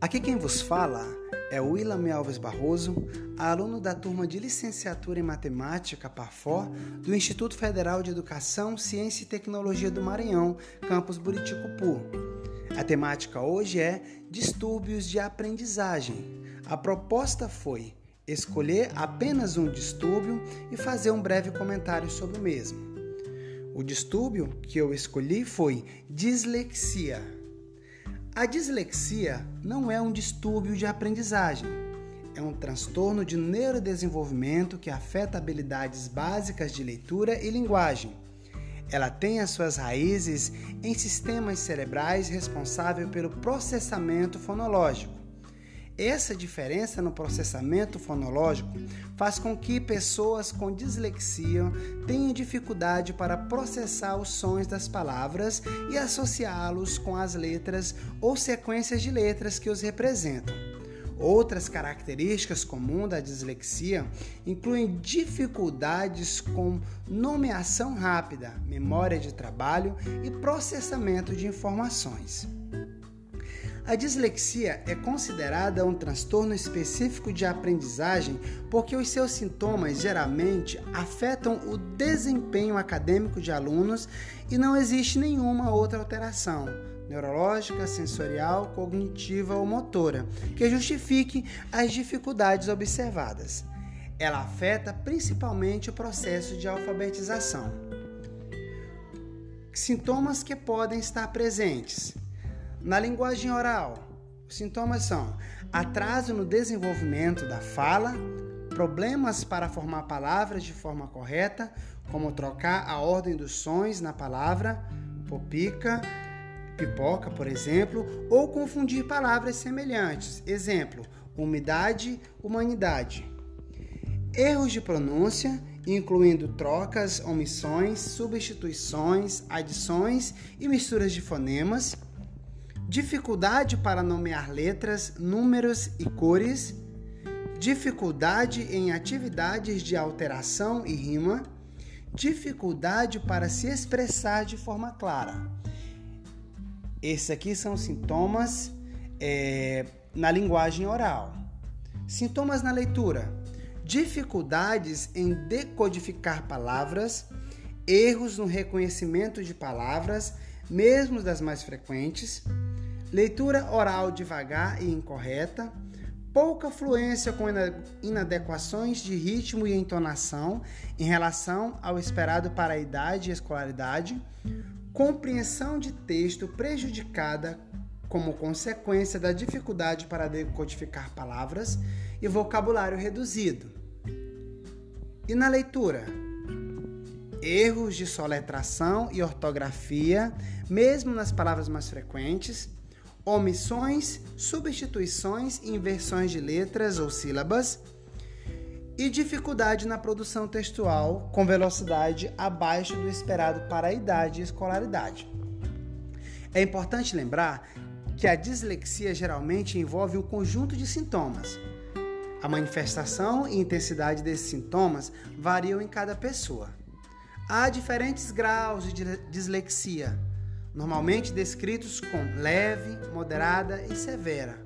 Aqui quem vos fala é Willam Alves Barroso, aluno da turma de licenciatura em Matemática PAFOR do Instituto Federal de Educação, Ciência e Tecnologia do Maranhão, campus Buriticupu. A temática hoje é distúrbios de aprendizagem. A proposta foi escolher apenas um distúrbio e fazer um breve comentário sobre o mesmo. O distúrbio que eu escolhi foi dislexia. A dislexia não é um distúrbio de aprendizagem. É um transtorno de neurodesenvolvimento que afeta habilidades básicas de leitura e linguagem. Ela tem as suas raízes em sistemas cerebrais responsáveis pelo processamento fonológico. Essa diferença no processamento fonológico faz com que pessoas com dislexia tenham dificuldade para processar os sons das palavras e associá-los com as letras ou sequências de letras que os representam. Outras características comuns da dislexia incluem dificuldades com nomeação rápida, memória de trabalho e processamento de informações. A dislexia é considerada um transtorno específico de aprendizagem porque os seus sintomas geralmente afetam o desempenho acadêmico de alunos e não existe nenhuma outra alteração neurológica, sensorial, cognitiva ou motora que justifique as dificuldades observadas. Ela afeta principalmente o processo de alfabetização. Sintomas que podem estar presentes: na linguagem oral, os sintomas são atraso no desenvolvimento da fala, problemas para formar palavras de forma correta, como trocar a ordem dos sons na palavra, popica, pipoca, por exemplo, ou confundir palavras semelhantes. Exemplo: umidade, humanidade. Erros de pronúncia, incluindo trocas, omissões, substituições, adições e misturas de fonemas dificuldade para nomear letras, números e cores, dificuldade em atividades de alteração e rima, dificuldade para se expressar de forma clara. Esses aqui são sintomas é, na linguagem oral. Sintomas na leitura: dificuldades em decodificar palavras, erros no reconhecimento de palavras, mesmo das mais frequentes leitura oral devagar e incorreta, pouca fluência com inadequações de ritmo e entonação em relação ao esperado para a idade e escolaridade, compreensão de texto prejudicada como consequência da dificuldade para decodificar palavras e vocabulário reduzido. E na leitura? Erros de soletração e ortografia, mesmo nas palavras mais frequentes, omissões, substituições e inversões de letras ou sílabas, e dificuldade na produção textual com velocidade abaixo do esperado para a idade e escolaridade. É importante lembrar que a dislexia geralmente envolve um conjunto de sintomas. A manifestação e intensidade desses sintomas variam em cada pessoa. Há diferentes graus de dislexia normalmente descritos com leve, moderada e severa.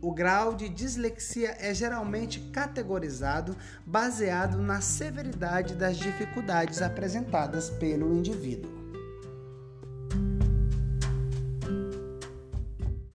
O grau de dislexia é geralmente categorizado baseado na severidade das dificuldades apresentadas pelo indivíduo.